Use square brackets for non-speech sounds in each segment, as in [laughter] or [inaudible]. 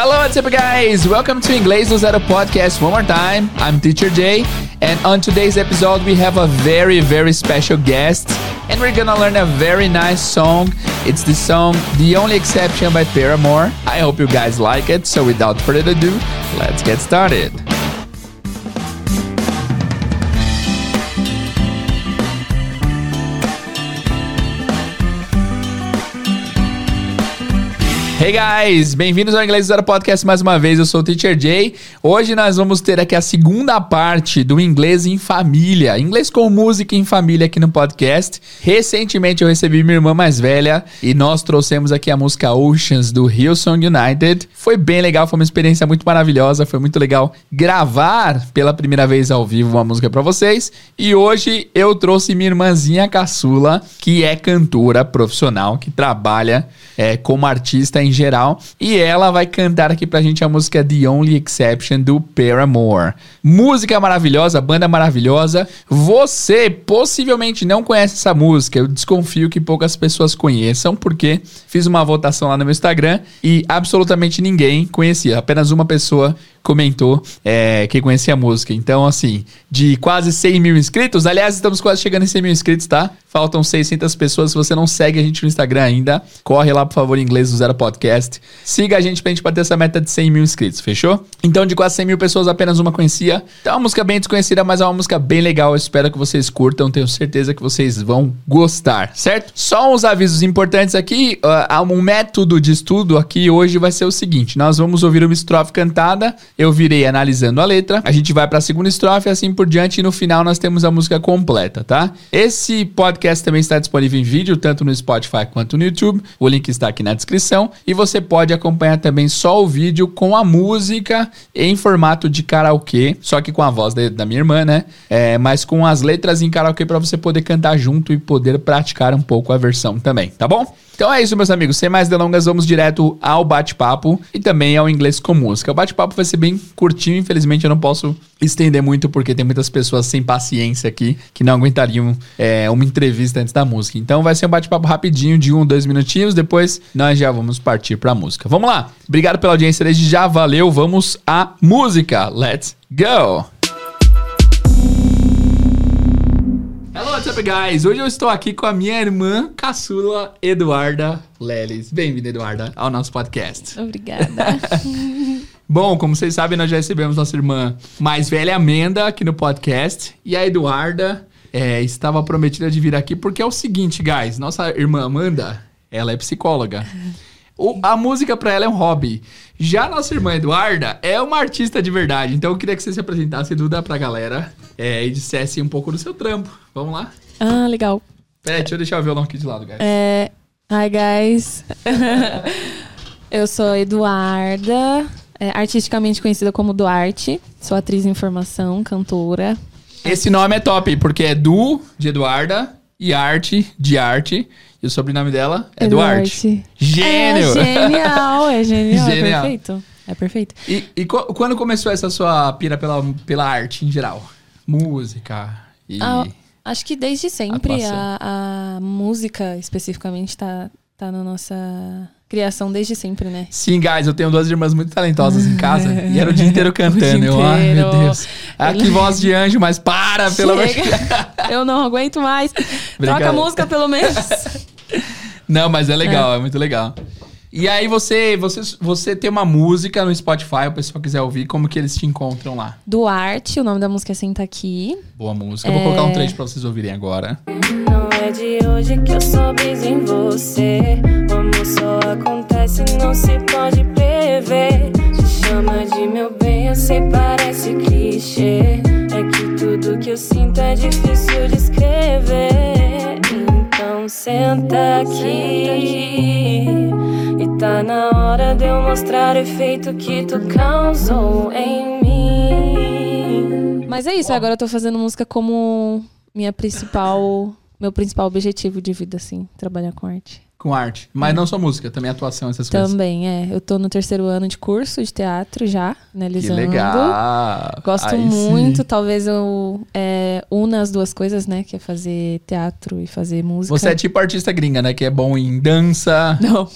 Hello, what's up, guys? Welcome to Inglês do Zero podcast one more time. I'm Teacher Jay, and on today's episode, we have a very, very special guest, and we're gonna learn a very nice song. It's the song The Only Exception by Paramore. I hope you guys like it, so without further ado, let's get started. Hey guys, bem-vindos ao Inglês Zero Podcast mais uma vez. Eu sou o Teacher Jay. Hoje nós vamos ter aqui a segunda parte do Inglês em Família, inglês com música em família aqui no podcast. Recentemente eu recebi minha irmã mais velha e nós trouxemos aqui a música Oceans do Hillsong United. Foi bem legal, foi uma experiência muito maravilhosa, foi muito legal gravar pela primeira vez ao vivo uma música para vocês. E hoje eu trouxe minha irmãzinha caçula, que é cantora profissional, que trabalha é, como artista em geral. E ela vai cantar aqui pra gente a música The Only Exception do Paramore. Música maravilhosa, banda maravilhosa. Você possivelmente não conhece essa música. Eu desconfio que poucas pessoas conheçam, porque fiz uma votação lá no meu Instagram e absolutamente ninguém conhecia. Apenas uma pessoa comentou é, que conhecia a música. Então, assim, de quase 100 mil inscritos, aliás, estamos quase chegando em 100 mil inscritos, tá? Faltam 600 pessoas. Se você não segue a gente no Instagram ainda, corre lá, por favor, em inglês do Zero Podcast. Siga a gente pra gente bater essa meta de 100 mil inscritos, fechou? Então, de quase 100 mil pessoas, apenas uma conhecia. Então, é uma música bem desconhecida, mas é uma música bem legal. Eu espero que vocês curtam. Tenho certeza que vocês vão gostar, certo? Só uns avisos importantes aqui. Uh, um método de estudo aqui hoje vai ser o seguinte: nós vamos ouvir uma estrofe cantada eu virei analisando a letra, a gente vai para a segunda estrofe, assim por diante, e no final nós temos a música completa, tá? Esse podcast também está disponível em vídeo, tanto no Spotify quanto no YouTube. O link está aqui na descrição. E você pode acompanhar também só o vídeo com a música em formato de karaokê, só que com a voz da, minha irmã, né? É, mas com as letras em karaokê para você poder cantar junto e poder praticar um pouco a versão também, tá bom? Então é isso, meus amigos. Sem mais delongas, vamos direto ao bate-papo e também ao inglês com música. O bate-papo vai ser bem curtinho, infelizmente eu não posso estender muito porque tem muitas pessoas sem paciência aqui que não aguentariam é, uma entrevista antes da música. Então vai ser um bate-papo rapidinho de um, dois minutinhos. Depois nós já vamos partir para a música. Vamos lá. Obrigado pela audiência desde já. Valeu. Vamos à música. Let's go. Hello, what's up, guys? Hoje eu estou aqui com a minha irmã caçula, Eduarda Leles. Bem-vinda, Eduarda, ao nosso podcast. Obrigada. [laughs] Bom, como vocês sabem, nós já recebemos nossa irmã mais velha, Amanda, aqui no podcast. E a Eduarda é, estava prometida de vir aqui porque é o seguinte, guys. Nossa irmã Amanda, ela é psicóloga. O, a música para ela é um hobby. Já nossa irmã Eduarda é uma artista de verdade. Então eu queria que você se apresentasse, Duda, pra galera é, e dissesse um pouco do seu trampo. Vamos lá? Ah, legal. Peraí, deixa eu deixar o violão aqui de lado, guys. É... Hi, guys. [laughs] eu sou Eduarda, é, artisticamente conhecida como Duarte. Sou atriz em formação, cantora. Esse nome é top, porque é Du, de Eduarda, e Arte, de Arte. E o sobrenome dela é Duarte. Gênio! É genial, é genial, genial. é perfeito. É perfeito. E, e quando começou essa sua pira pela, pela arte em geral? Música e... Ah, acho que desde sempre a, a, música especificamente tá, tá na nossa criação desde sempre, né? Sim, guys, eu tenho duas irmãs muito talentosas em casa [laughs] e era o dia inteiro cantando. Dia eu, ai, meu Deus. Ah, que voz de anjo, mas para, pelo amor de Deus. Eu não aguento mais. Troca a música, pelo menos. [laughs] Não, mas é legal, é, é muito legal. E aí você, você, você tem uma música no Spotify, o pessoal quiser ouvir, como que eles te encontram lá? Duarte, o nome da música é Senta Aqui. Boa música. É... Eu vou colocar um trecho pra vocês ouvirem agora. Não é de hoje que eu sou bis em você. O amor só acontece, não se pode prever. Te chama de meu bem, eu sei, parece clichê. É que tudo que eu sinto é difícil de escrever. Senta aqui. E tá na hora de eu mostrar o efeito que tu causou em mim. Mas é isso, agora eu tô fazendo música como minha principal. Meu principal objetivo de vida, assim, trabalhar com arte. Com arte. Mas não só música, também atuação, essas coisas. Também, é. Eu tô no terceiro ano de curso de teatro já, Que finalizando. legal. Gosto Aí muito, sim. talvez eu é, una as duas coisas, né? Que é fazer teatro e fazer música. Você é tipo artista gringa, né? Que é bom em dança. [laughs] Não.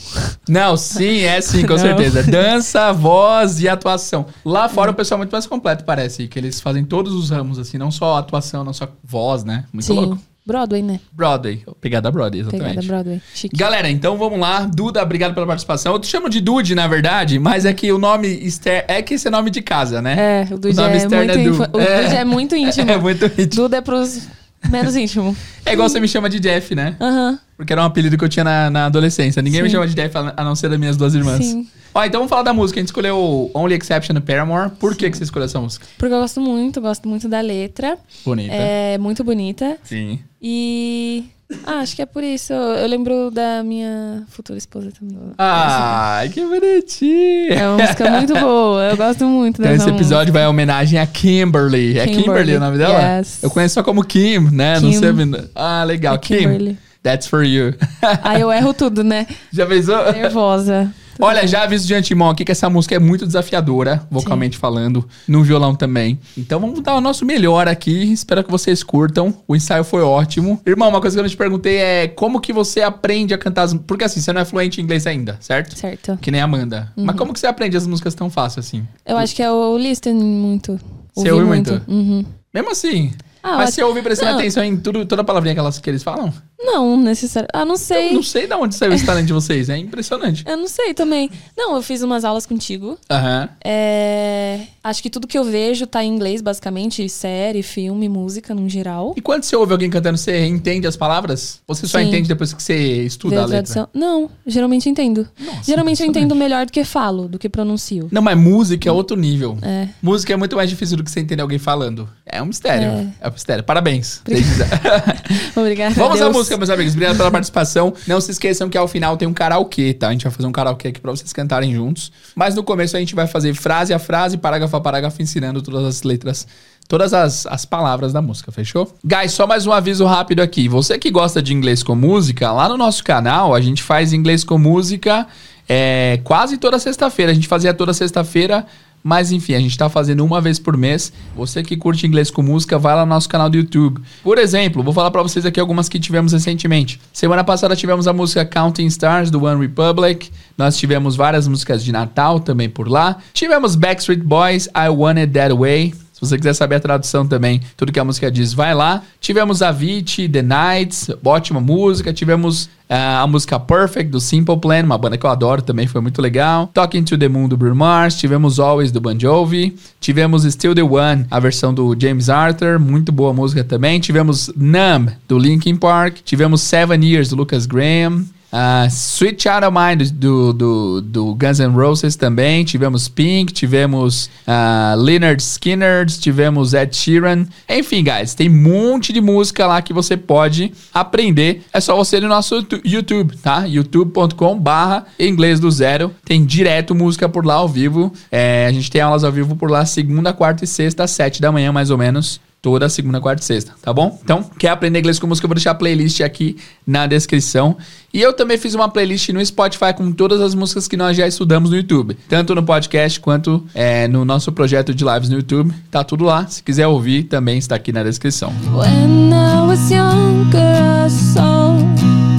Não, sim, é sim, com [laughs] Não. certeza. [laughs] Dança, voz e atuação. Lá fora o pessoal é muito mais completo, parece. Que eles fazem todos os ramos, assim, não só atuação, não só voz, né? Muito Sim. louco. Broadway, né? Broadway. Pegada Broadway, exatamente. Pegada Broadway. Chique. Galera, então vamos lá. Duda, obrigado pela participação. Eu te chamo de Dude, na verdade, mas é que o nome Esther é que esse é nome de casa, né? É, o Dude nome é, externo muito é Du. info- O É. Dude é muito [laughs] íntimo. É muito íntimo. Duda é pros menos íntimo. É igual você me chama de Jeff, né? Aham. Porque era um apelido que eu tinha na, na adolescência. Ninguém me Sim. chama de Jeff a a não ser das minhas duas irmãs. Sim. Ó, então vamos falar da música. A gente escolheu Only Exception do Paramore. Por que, que você escolheu essa música? Porque eu gosto muito, gosto muito da letra. Bonita. É muito bonita. Sim. E. Ah, acho que é por isso. Eu lembro da minha futura esposa também. Ai, que bonitinho. É uma música muito boa. Eu gosto muito Então dessa esse episódio vai em homenagem a Kimberly. É Kimberly Kimberly, o nome dela? yes. Eu conheço só como Kim, né? Não Kim. sei. Ah, legal. É Kim. That's for you. Aí eu erro tudo, né? [laughs] Já pensou? Nervosa. Olha, já aviso de antemão aqui que essa música é muito desafiadora, vocalmente falando, no violão também. Então vamos dar o nosso melhor aqui. Espero que vocês curtam. O ensaio foi ótimo. Irmão, uma coisa que eu não te perguntei é como que você aprende a cantar as Porque assim, você não é fluente em inglês ainda, certo? Certo. Que nem a Amanda. Uhum. Mas como que você aprende as músicas tão fácil assim? Eu acho que é o listening muito. Você ouve muito? Uhum. Mesmo assim. Ah, mas você ouve prestando Não. atenção em tudo, toda palavrinha que, elas, que eles falam? Não, necessário. Ah, não sei. Eu não sei de onde saiu esse talento de vocês. É impressionante. [laughs] Eu não sei também. Não, eu fiz umas aulas contigo. Aham. É, Acho que tudo que eu vejo tá em inglês, basicamente. Série, filme, música, no geral. E quando você ouve alguém cantando, você entende as palavras? Ou você só Sim. entende depois que você estuda Ver a a letra? tradução. Não, geralmente entendo. Nossa, geralmente eu entendo melhor do que falo, do que pronuncio. Não, mas música é outro nível. É. Música é muito mais difícil do que você entender alguém falando. É um mistério. É, Mistério. Parabéns. [laughs] Obrigada. Vamos à música, meus amigos. Obrigado pela participação. Não se esqueçam que ao final tem um karaokê, tá? A gente vai fazer um karaokê aqui pra vocês cantarem juntos. Mas no começo a gente vai fazer frase a frase, parágrafo a parágrafo, ensinando todas as letras, todas as, as palavras da música, fechou? Guys, só mais um aviso rápido aqui. Você que gosta de inglês com música, lá no nosso canal a gente faz inglês com música é, quase toda sexta-feira. A gente fazia toda sexta-feira. Mas enfim, a gente tá fazendo uma vez por mês. Você que curte inglês com música, vai lá no nosso canal do YouTube. Por exemplo, vou falar pra vocês aqui algumas que tivemos recentemente. Semana passada tivemos a música Counting Stars do One Republic. Nós tivemos várias músicas de Natal também por lá. Tivemos Backstreet Boys, I Want It That Way. Você quiser saber a tradução também, tudo que a música diz, vai lá. Tivemos Avicii, The Nights, ótima música. Tivemos ah, a música Perfect, do Simple Plan, uma banda que eu adoro também, foi muito legal. Talking to the Moon, do Bruno Mars. Tivemos Always, do Bon Jovi. Tivemos Still the One, a versão do James Arthur, muito boa música também. Tivemos Numb, do Linkin Park. Tivemos Seven Years, do Lucas Graham. Ah, Sweet Child of Mine do, do, do Guns N' Roses também. Tivemos Pink, tivemos ah, Leonard Skinner, tivemos Ed Sheeran. Enfim, guys, tem um monte de música lá que você pode aprender. É só você ir no nosso tu- YouTube, tá? youtube.com barra inglês do zero. Tem direto música por lá ao vivo. É, a gente tem aulas ao vivo por lá segunda, quarta e sexta, às sete da manhã mais ou menos. Toda segunda, quarta e sexta, tá bom? Então, quer aprender inglês com música? Eu vou deixar a playlist aqui na descrição. E eu também fiz uma playlist no Spotify com todas as músicas que nós já estudamos no YouTube. Tanto no podcast quanto é, no nosso projeto de lives no YouTube. Tá tudo lá. Se quiser ouvir, também está aqui na descrição. When I was younger, I saw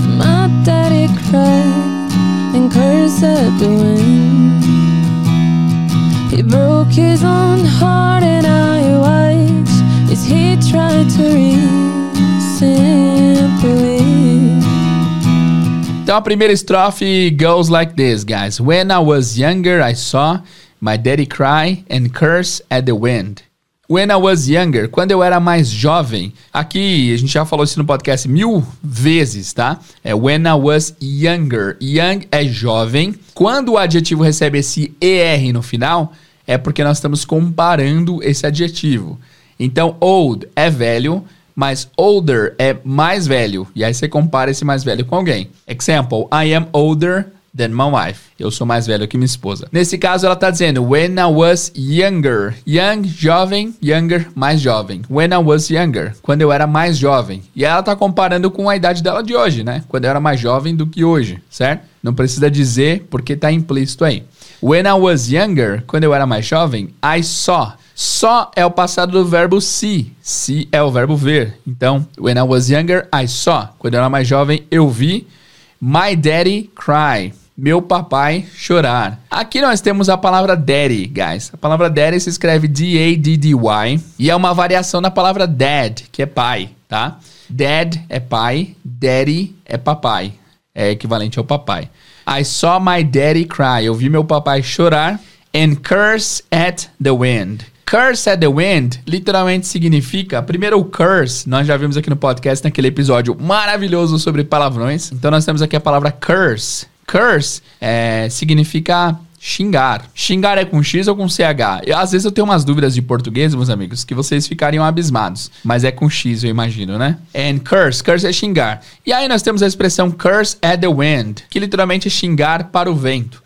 my daddy cry and curse at the wind. He broke his own heart and I Então a primeira estrofe goes like this, guys. When I was younger, I saw my daddy cry and curse at the wind. When I was younger, quando eu era mais jovem. Aqui a gente já falou isso no podcast mil vezes, tá? É when I was younger. Young é jovem. Quando o adjetivo recebe esse ER no final, é porque nós estamos comparando esse adjetivo. Então, old é velho, mas older é mais velho. E aí você compara esse mais velho com alguém. Example, I am older than my wife. Eu sou mais velho que minha esposa. Nesse caso, ela tá dizendo when I was younger. Young, jovem, younger, mais jovem. When I was younger, quando eu era mais jovem. E ela tá comparando com a idade dela de hoje, né? Quando eu era mais jovem do que hoje, certo? Não precisa dizer porque tá implícito aí. When I was younger, quando eu era mais jovem, I saw. Só é o passado do verbo see. See é o verbo ver. Então, when I was younger, I saw. Quando eu era mais jovem, eu vi my daddy cry. Meu papai chorar. Aqui nós temos a palavra daddy, guys. A palavra daddy se escreve D-A-D-D-Y e é uma variação da palavra dad, que é pai, tá? Dad é pai, daddy é papai. É equivalente ao papai. I saw my daddy cry. Eu vi meu papai chorar. And curse at the wind. Curse at the wind literalmente significa. Primeiro, o curse, nós já vimos aqui no podcast naquele episódio maravilhoso sobre palavrões. Então, nós temos aqui a palavra curse. Curse é, significa xingar. Xingar é com X ou com CH? Eu, às vezes eu tenho umas dúvidas de português, meus amigos, que vocês ficariam abismados. Mas é com X, eu imagino, né? And curse, curse é xingar. E aí nós temos a expressão curse at the wind, que literalmente é xingar para o vento.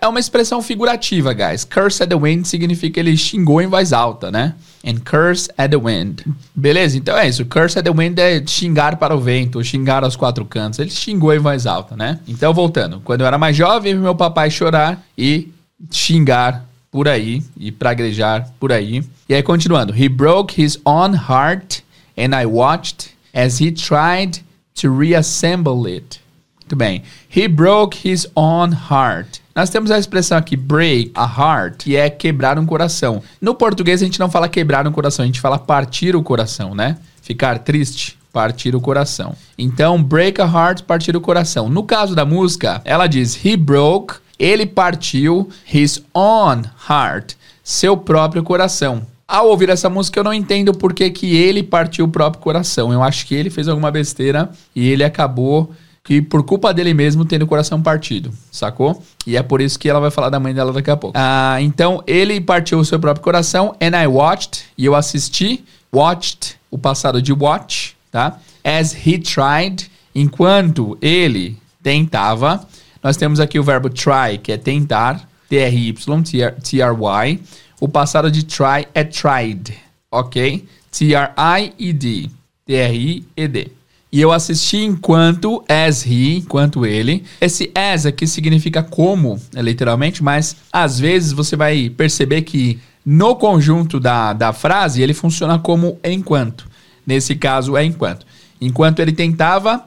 É uma expressão figurativa, guys. Curse at the wind significa ele xingou em voz alta, né? And curse at the wind. Beleza? Então é isso. Curse at the wind é xingar para o vento, xingar aos quatro cantos. Ele xingou em voz alta, né? Então, voltando. Quando eu era mais jovem, meu papai chorar e xingar por aí e praguejar por aí. E aí, continuando. He broke his own heart and I watched as he tried to reassemble it. Muito bem. He broke his own heart. Nós temos a expressão aqui break a heart, que é quebrar um coração. No português a gente não fala quebrar um coração, a gente fala partir o coração, né? Ficar triste, partir o coração. Então, break a heart, partir o coração. No caso da música, ela diz he broke, ele partiu his own heart, seu próprio coração. Ao ouvir essa música, eu não entendo por que, que ele partiu o próprio coração. Eu acho que ele fez alguma besteira e ele acabou que por culpa dele mesmo tendo o coração partido, sacou? E é por isso que ela vai falar da mãe dela daqui a pouco. Ah, então ele partiu o seu próprio coração, and I watched, e eu assisti, watched, o passado de watch, tá? As he tried, enquanto ele tentava. Nós temos aqui o verbo try, que é tentar, T-R-Y, o passado de try é tried, ok? T-R-I-E-D, T-R-I-E-D. E eu assisti enquanto as he, enquanto ele. Esse as aqui significa como, né, literalmente, mas às vezes você vai perceber que no conjunto da, da frase ele funciona como enquanto. Nesse caso é enquanto. Enquanto ele tentava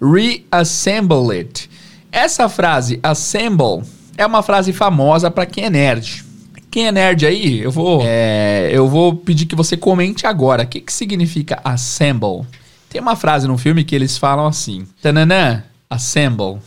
reassemble it. Essa frase assemble é uma frase famosa para quem é nerd. Quem é nerd aí, eu vou, é, eu vou pedir que você comente agora. O que, que significa assemble? Tem uma frase no filme que eles falam assim: Tananã, assemble.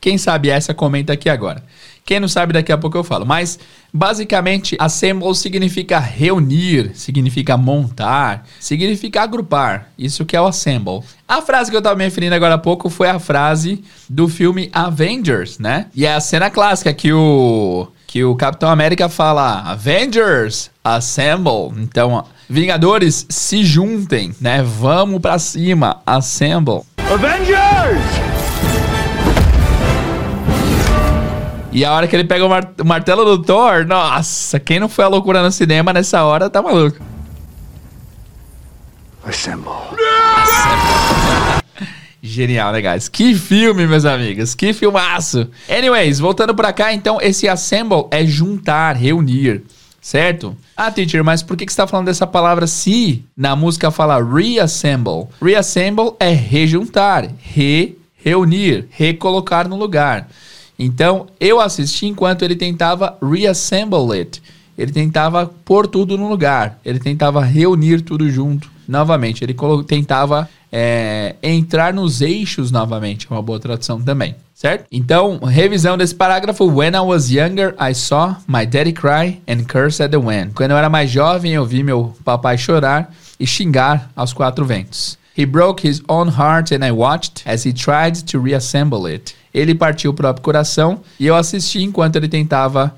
Quem sabe essa, comenta aqui agora. Quem não sabe, daqui a pouco eu falo. Mas, basicamente, assemble significa reunir, significa montar, significa agrupar. Isso que é o assemble. A frase que eu estava me referindo agora há pouco foi a frase do filme Avengers, né? E é a cena clássica que o que o Capitão América fala Avengers, assemble. Então, Vingadores, se juntem, né? Vamos pra cima. Assemble. Avengers! E a hora que ele pega o, mar o martelo do Thor, nossa, quem não foi a loucura no cinema nessa hora tá maluco. Assemble. Genial, né, guys? Que filme, meus amigos. Que filmaço. Anyways, voltando pra cá, então, esse assemble é juntar, reunir certo? Ah, teacher, mas por que, que você está falando dessa palavra se na música fala reassemble? Reassemble é rejuntar, re, reunir, recolocar no lugar. Então, eu assisti enquanto ele tentava reassemble it. Ele tentava pôr tudo no lugar. Ele tentava reunir tudo junto novamente. Ele tentava é, entrar nos eixos novamente. É uma boa tradução também certo? Então, revisão desse parágrafo. When I was younger, I saw my daddy cry and curse at the wind. Quando eu era mais jovem, eu vi meu papai chorar e xingar aos quatro ventos. He broke his own heart and I watched as he tried to reassemble it. Ele partiu o próprio coração e eu assisti enquanto ele tentava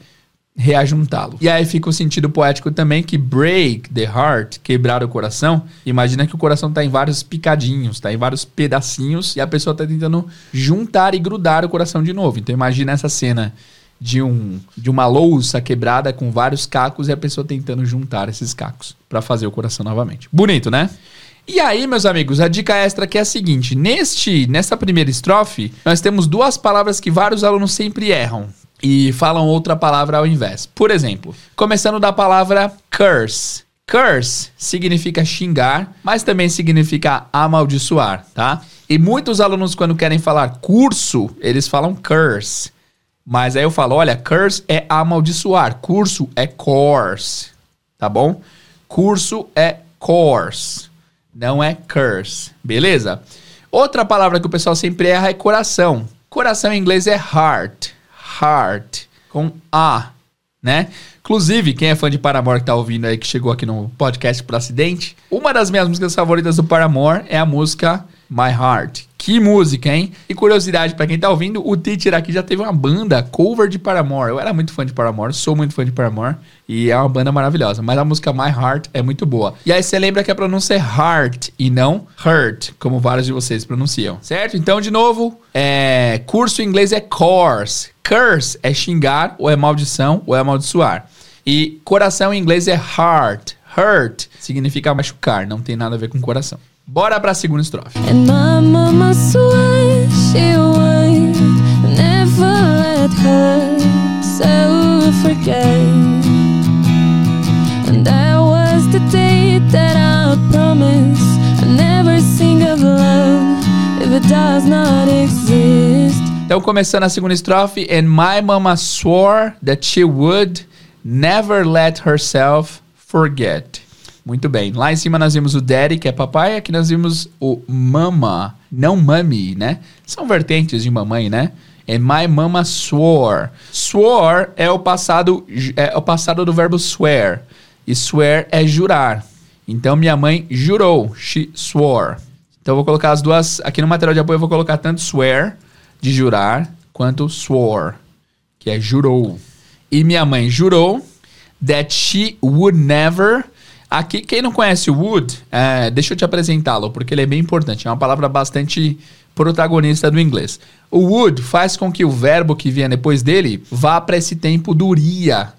reajuntá-lo. E aí fica o sentido poético também que break the heart, quebrar o coração. Imagina que o coração está em vários picadinhos, está em vários pedacinhos e a pessoa está tentando juntar e grudar o coração de novo. Então imagina essa cena de, um, de uma louça quebrada com vários cacos e a pessoa tentando juntar esses cacos para fazer o coração novamente. Bonito, né? E aí, meus amigos, a dica extra aqui é a seguinte: neste, nesta primeira estrofe, nós temos duas palavras que vários alunos sempre erram e falam outra palavra ao invés. Por exemplo, começando da palavra curse. Curse significa xingar, mas também significa amaldiçoar, tá? E muitos alunos, quando querem falar curso, eles falam curse. Mas aí eu falo, olha, curse é amaldiçoar, curso é course, tá bom? Curso é course não é curse, beleza? Outra palavra que o pessoal sempre erra é coração. Coração em inglês é heart, heart, com A, né? Inclusive, quem é fã de Paramore que tá ouvindo aí, que chegou aqui no podcast por acidente, uma das minhas músicas favoritas do Paramore é a música My Heart. Que música, hein? E curiosidade para quem tá ouvindo, o Teacher aqui já teve uma banda cover de Paramore. Eu era muito fã de Paramore, sou muito fã de Paramore e é uma banda maravilhosa. Mas a música My Heart é muito boa. E aí você lembra que a pronúncia é heart e não hurt, como vários de vocês pronunciam, certo? Então, de novo, é... curso em inglês é course. Curse é xingar, ou é maldição, ou é amaldiçoar. E coração em inglês é heart. Hurt significa machucar, não tem nada a ver com coração. Bora pra segunda estrofe. And my mama swore she would never let herself forget. And that was the day that I promise I never sing of love if it does not exist. Então, começando a segunda estrofe, and my mama swore that she would never let herself forget. Muito bem. Lá em cima nós vimos o daddy, que é papai, aqui nós vimos o mama, não mummy, né? São vertentes de mamãe, né? And my mama swore. Swore é o passado é o passado do verbo swear. E swear é jurar. Então minha mãe jurou. She swore. Então eu vou colocar as duas aqui no material de apoio eu vou colocar tanto swear de jurar quanto swore, que é jurou. E minha mãe jurou that she would never Aqui, quem não conhece o would, é, deixa eu te apresentá-lo, porque ele é bem importante. É uma palavra bastante protagonista do inglês. O would faz com que o verbo que vier depois dele vá para esse tempo do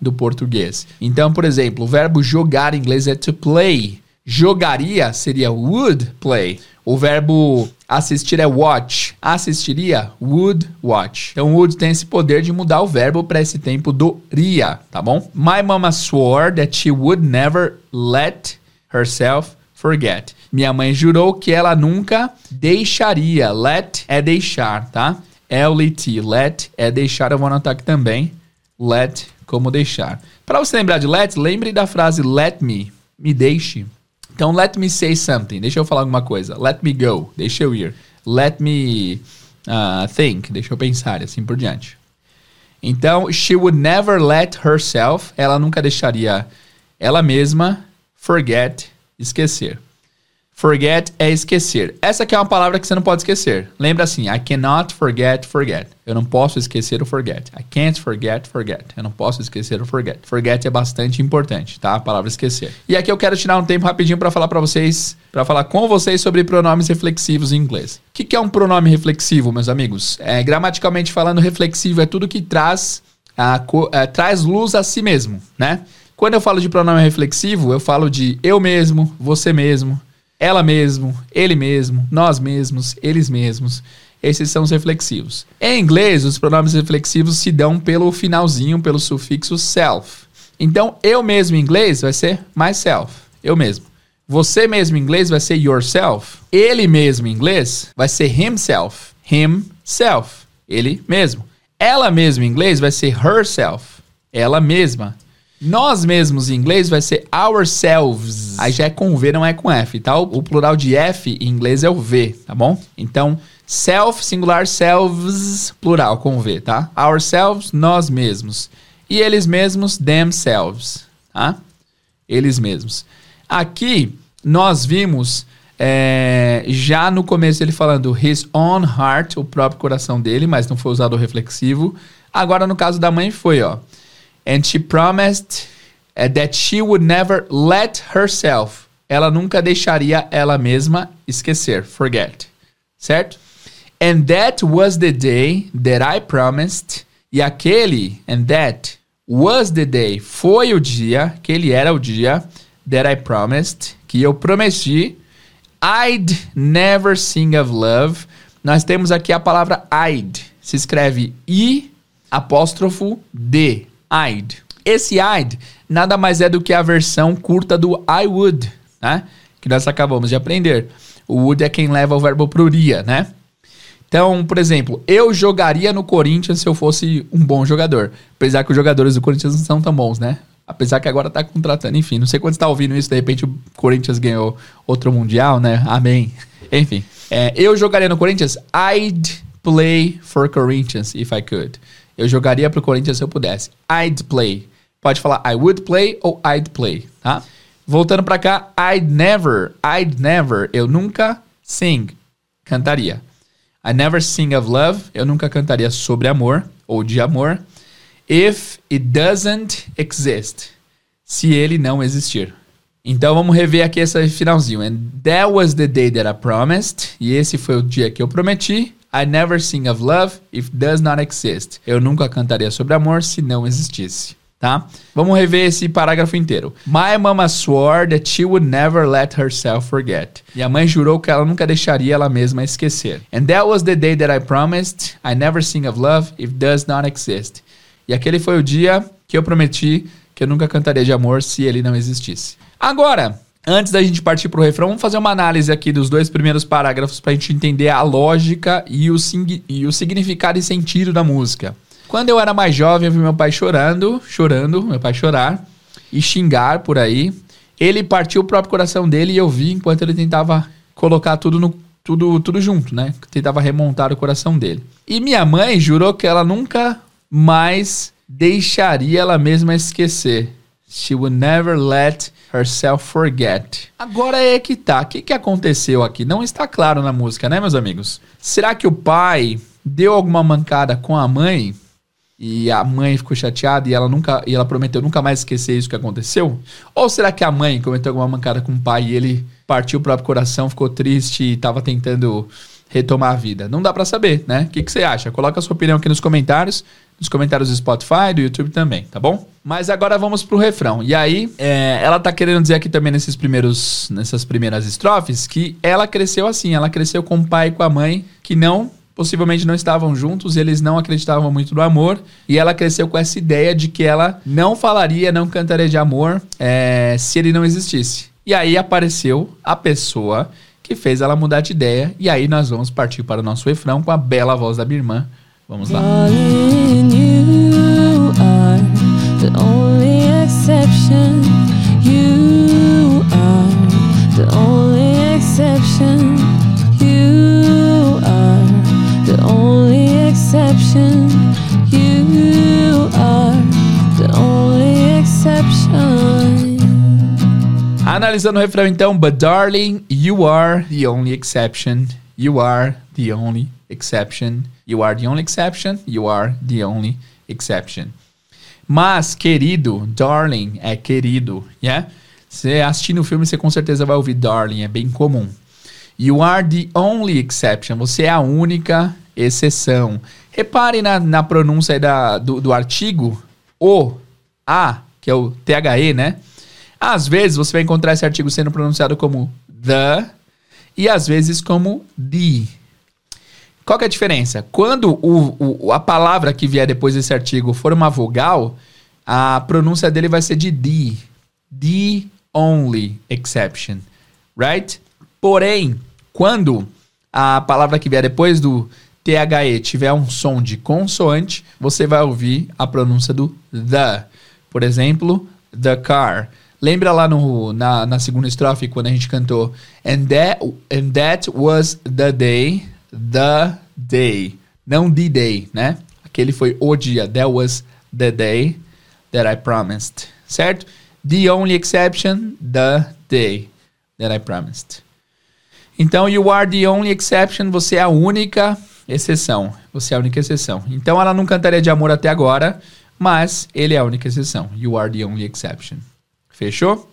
do português. Então, por exemplo, o verbo jogar em inglês é to play. Jogaria seria would play. O verbo assistir é watch. Assistiria would watch. Então would tem esse poder de mudar o verbo para esse tempo do ria, tá bom? My mama swore that she would never let herself forget. Minha mãe jurou que ela nunca deixaria. Let é deixar, tá? L-E-T. Let é deixar. Eu vou anotar aqui também. Let como deixar. Para você lembrar de let, lembre da frase let me. Me deixe. Então, let me say something. Deixa eu falar alguma coisa. Let me go. Deixa eu ir. Let me uh, think. Deixa eu pensar, assim por diante. Então, she would never let herself. Ela nunca deixaria ela mesma forget, esquecer. Forget é esquecer. Essa aqui é uma palavra que você não pode esquecer. Lembra assim, I cannot forget, forget. Eu não posso esquecer o forget. I can't forget, forget. Eu não posso esquecer o forget. Forget é bastante importante, tá? A palavra esquecer. E aqui eu quero tirar um tempo rapidinho para falar para vocês, para falar com vocês sobre pronomes reflexivos em inglês. O que, que é um pronome reflexivo, meus amigos? É, gramaticalmente falando, reflexivo é tudo que traz, a, é, traz luz a si mesmo, né? Quando eu falo de pronome reflexivo, eu falo de eu mesmo, você mesmo, ela mesmo, ele mesmo, nós mesmos, eles mesmos. Esses são os reflexivos. Em inglês, os pronomes reflexivos se dão pelo finalzinho, pelo sufixo self. Então, eu mesmo em inglês vai ser myself, eu mesmo. Você mesmo em inglês vai ser yourself. Ele mesmo em inglês vai ser himself, himself, ele mesmo. Ela mesmo em inglês vai ser herself, ela mesma. Nós mesmos em inglês vai ser ourselves. Aí já é com V, não é com F, tá? O plural de F em inglês é o V, tá bom? Então, self, singular, selves, plural, com V, tá? Ourselves, nós mesmos. E eles mesmos, themselves, tá? Eles mesmos. Aqui, nós vimos é, já no começo ele falando his own heart, o próprio coração dele, mas não foi usado o reflexivo. Agora, no caso da mãe, foi, ó. And she promised uh, that she would never let herself. Ela nunca deixaria ela mesma esquecer, forget. Certo? And that was the day that I promised. E aquele, and that was the day, foi o dia, aquele era o dia that I promised, que eu prometi. I'd never sing of love. Nós temos aqui a palavra I'd. Se escreve I apóstrofo D. I'd. Esse I'd nada mais é do que a versão curta do I would, né? Que nós acabamos de aprender. O would é quem leva o verbo pro iria, né? Então, por exemplo, eu jogaria no Corinthians se eu fosse um bom jogador. Apesar que os jogadores do Corinthians não são tão bons, né? Apesar que agora tá contratando, enfim. Não sei quando você tá ouvindo isso, de repente o Corinthians ganhou outro Mundial, né? Amém. Enfim. É, eu jogaria no Corinthians? I'd play for Corinthians if I could. Eu jogaria pro Corinthians se eu pudesse. I'd play. Pode falar I would play ou I'd play, tá? Voltando pra cá, I'd never, I'd never, eu nunca sing, cantaria. I never sing of love, eu nunca cantaria sobre amor ou de amor. If it doesn't exist, se ele não existir. Então vamos rever aqui esse finalzinho. And that was the day that I promised. E esse foi o dia que eu prometi. I never sing of love if does not exist. Eu nunca cantaria sobre amor se não existisse. Tá? Vamos rever esse parágrafo inteiro. My mama swore that she would never let herself forget. E a mãe jurou que ela nunca deixaria ela mesma esquecer. And that was the day that I promised I never sing of love if does not exist. E aquele foi o dia que eu prometi que eu nunca cantaria de amor se ele não existisse. Agora, antes da gente partir pro refrão, vamos fazer uma análise aqui dos dois primeiros parágrafos pra gente entender a lógica e o, e o significado e sentido da música. Quando eu era mais jovem, eu vi meu pai chorando, chorando, meu pai chorar e xingar por aí. Ele partiu o próprio coração dele e eu vi enquanto ele tentava colocar tudo no tudo, tudo junto, né? Tentava remontar o coração dele. E minha mãe jurou que ela nunca mais deixaria ela mesma esquecer. She would never let herself forget. Agora é que tá. O que, que aconteceu aqui? Não está claro na música, né, meus amigos? Será que o pai deu alguma mancada com a mãe? e a mãe ficou chateada e ela nunca e ela prometeu nunca mais esquecer isso que aconteceu? Ou será que a mãe cometeu alguma mancada com o pai e ele partiu o próprio coração, ficou triste e estava tentando retomar a vida? Não dá para saber, né? O que, que você acha? Coloca a sua opinião aqui nos comentários, nos comentários do Spotify, do YouTube também, tá bom? Mas agora vamos pro refrão. E aí, é, ela tá querendo dizer aqui também nesses primeiros, nessas primeiras estrofes que ela cresceu assim, ela cresceu com o pai e com a mãe que não possivelmente não estavam juntos, eles não acreditavam muito no amor, e ela cresceu com essa ideia de que ela não falaria, não cantaria de amor é, se ele não existisse. E aí apareceu a pessoa que fez ela mudar de ideia, e aí nós vamos partir para o nosso refrão com a bela voz da minha irmã. Vamos lá. You are the only exception. exception. You are the only exception. Analisando o refrão então, but darling, you are the only exception. You are the only exception. You are the only exception. You are the only exception. Mas, querido, darling é querido, yeah? Você assistindo o filme, você com certeza vai ouvir darling, é bem comum. You are the only exception. Você é a única exceção. Repare na, na pronúncia da, do, do artigo o, a, que é o THE, né? Às vezes você vai encontrar esse artigo sendo pronunciado como the e às vezes como the. Qual é a diferença? Quando o, o, a palavra que vier depois desse artigo for uma vogal, a pronúncia dele vai ser de the. The only exception. Right? Porém, quando a palavra que vier depois do THE tiver um som de consoante, você vai ouvir a pronúncia do the. Por exemplo, the car. Lembra lá no, na, na segunda estrofe quando a gente cantou and that, and that was the day, the day. Não the day, né? Aquele foi o dia. That was the day that I promised. Certo? The only exception, the day that I promised. Então, you are the only exception. Você é a única exceção. Você é a única exceção. Então ela não cantaria de amor até agora, mas ele é a única exceção. You are the only exception. Fechou?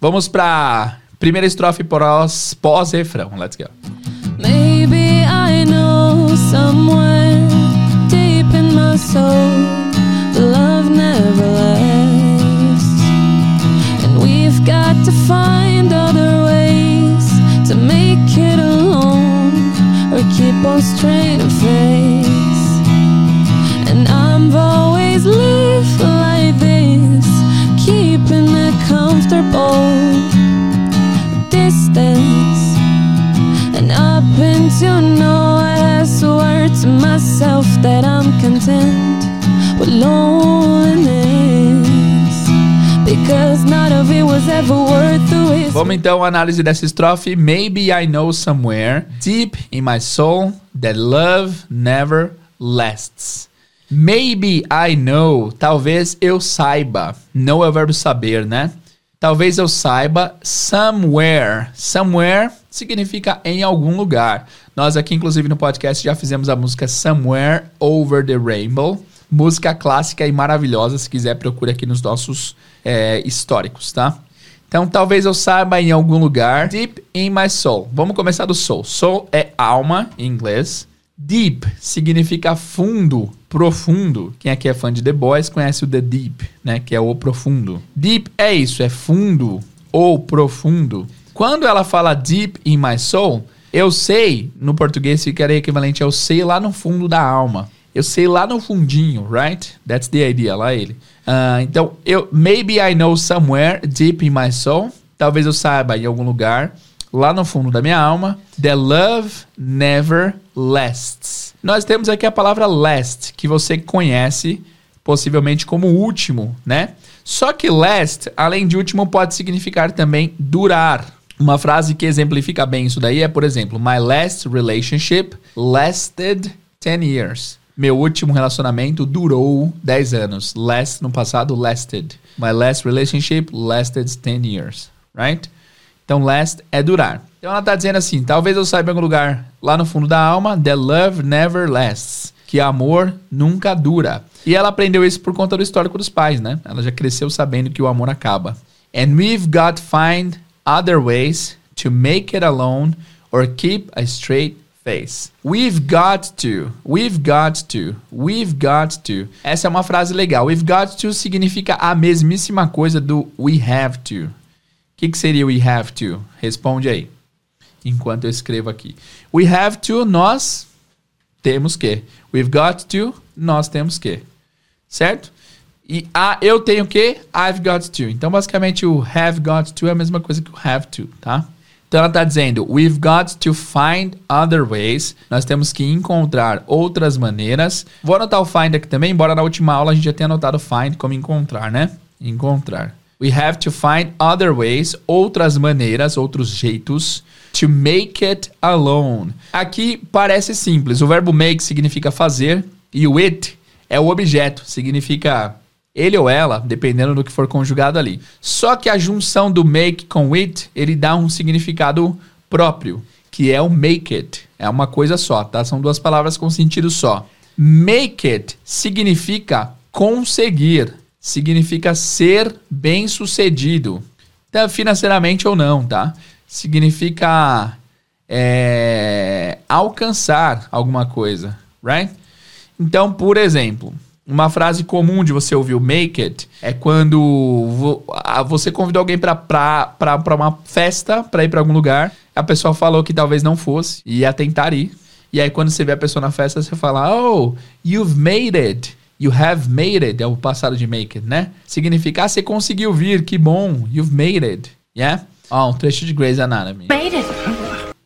Vamos pra primeira estrofe pós- pós-refrão. Let's go. Maybe I know somewhere Vamos então à análise dessa estrofe. Maybe I know somewhere deep in my soul that love never lasts. Maybe I know, talvez eu saiba. Know é o verbo saber, né? Talvez eu saiba somewhere. Somewhere significa em algum lugar. Nós aqui, inclusive, no podcast já fizemos a música Somewhere Over the Rainbow. Música clássica e maravilhosa. Se quiser, procure aqui nos nossos é, históricos, tá? Então, talvez eu saiba em algum lugar. Deep in my soul. Vamos começar do soul. Soul é alma em inglês. Deep significa fundo, profundo. Quem aqui é fã de The Boys conhece o The Deep, né? Que é o profundo. Deep é isso, é fundo ou profundo. Quando ela fala deep in my soul, eu sei, no português ficaria equivalente ao sei lá no fundo da alma. Eu sei lá no fundinho, right? That's the idea, lá ele. Ah, então, eu maybe I know somewhere deep in my soul. Talvez eu saiba em algum lugar lá no fundo da minha alma, the love never lasts. Nós temos aqui a palavra last, que você conhece possivelmente como último, né? Só que last, além de último, pode significar também durar. Uma frase que exemplifica bem isso daí é, por exemplo, My last relationship lasted 10 years. Meu último relacionamento durou 10 anos. Last no passado, lasted. My last relationship lasted 10 years, right? Então, last é durar. Então, ela está dizendo assim: talvez eu saiba em algum lugar lá no fundo da alma, the love never lasts. Que amor nunca dura. E ela aprendeu isso por conta do histórico dos pais, né? Ela já cresceu sabendo que o amor acaba. And we've got to find other ways to make it alone or keep a straight face. We've got to, we've got to, we've got to. Essa é uma frase legal. We've got to significa a mesmíssima coisa do we have to. O que, que seria we have to? Responde aí. Enquanto eu escrevo aqui. We have to, nós temos que. We've got to, nós temos que. Certo? E a eu tenho que, I've got to. Então, basicamente, o have got to é a mesma coisa que o have to, tá? Então, ela está dizendo, we've got to find other ways. Nós temos que encontrar outras maneiras. Vou anotar o find aqui também, embora na última aula a gente já tenha anotado find como encontrar, né? Encontrar. We have to find other ways, outras maneiras, outros jeitos, to make it alone. Aqui parece simples. O verbo make significa fazer e o it é o objeto, significa ele ou ela, dependendo do que for conjugado ali. Só que a junção do make com it, ele dá um significado próprio, que é o make it. É uma coisa só, tá? São duas palavras com sentido só. Make it significa conseguir, significa ser bem-sucedido, tá? financeiramente ou não, tá? Significa é, alcançar alguma coisa, right? Então, por exemplo, uma frase comum de você ouvir o make it é quando você convidou alguém para uma festa, para ir para algum lugar, a pessoa falou que talvez não fosse, e ia tentar ir. E aí, quando você vê a pessoa na festa, você fala, oh, you've made it. You have made it. É o passado de make it, né? Significa, ah, você conseguiu vir, que bom. You've made it. Yeah? Ó, um trecho de Grey's Anatomy. Made it.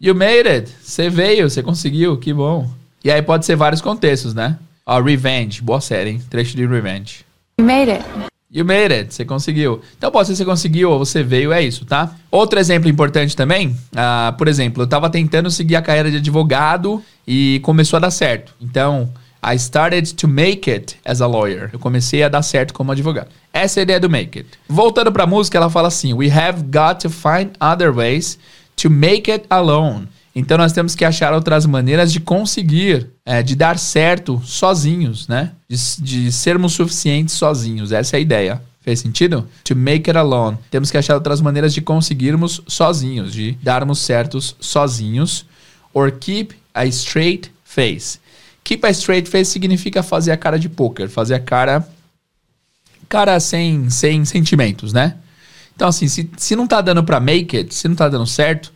You made it. Você veio, você conseguiu, que bom. E aí pode ser vários contextos, né? Ó, Revenge, boa série, hein? Trecho de Revenge. You made it. You made it, você conseguiu. Então pode ser que você conseguiu ou você veio, é isso, tá? Outro exemplo importante também, ah, por exemplo, eu tava tentando seguir a carreira de advogado e começou a dar certo. Então, I started to make it as a lawyer. Eu comecei a dar certo como advogado. Essa é a ideia do make it. Voltando pra música, ela fala assim: We have got to find other ways to make it alone. Então nós temos que achar outras maneiras de conseguir, é, de dar certo sozinhos, né? De, de sermos suficientes sozinhos. Essa é a ideia. Fez sentido? To make it alone. Temos que achar outras maneiras de conseguirmos sozinhos, de darmos certos sozinhos. Or keep a straight face. Keep a straight face significa fazer a cara de poker, fazer a cara cara sem, sem sentimentos, né? Então assim, se, se não tá dando para make it, se não tá dando certo,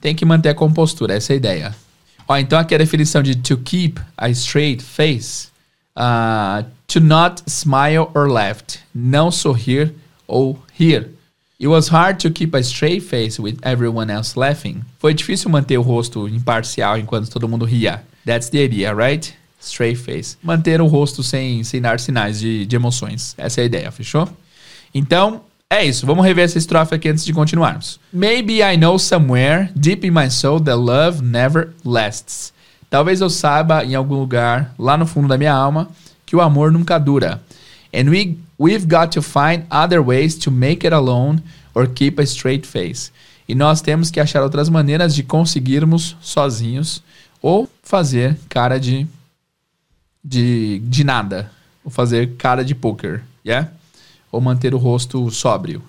tem que manter a compostura, essa é a ideia. Ó, então aqui é a definição de to keep a straight face. Uh, to not smile or laugh. Não sorrir ou rir. It was hard to keep a straight face with everyone else laughing. Foi difícil manter o rosto imparcial enquanto todo mundo ria. That's the idea, right? Straight face. Manter o rosto sem, sem dar sinais de, de emoções. Essa é a ideia, fechou? Então, é isso, vamos rever essa estrofe aqui antes de continuarmos. Maybe I know somewhere, deep in my soul, that love never lasts. Talvez eu saiba em algum lugar, lá no fundo da minha alma, que o amor nunca dura. And we, we've got to find other ways to make it alone or keep a straight face. E nós temos que achar outras maneiras de conseguirmos sozinhos ou fazer cara de, de, de nada. Ou fazer cara de poker, yeah? Ou manter o rosto sóbrio.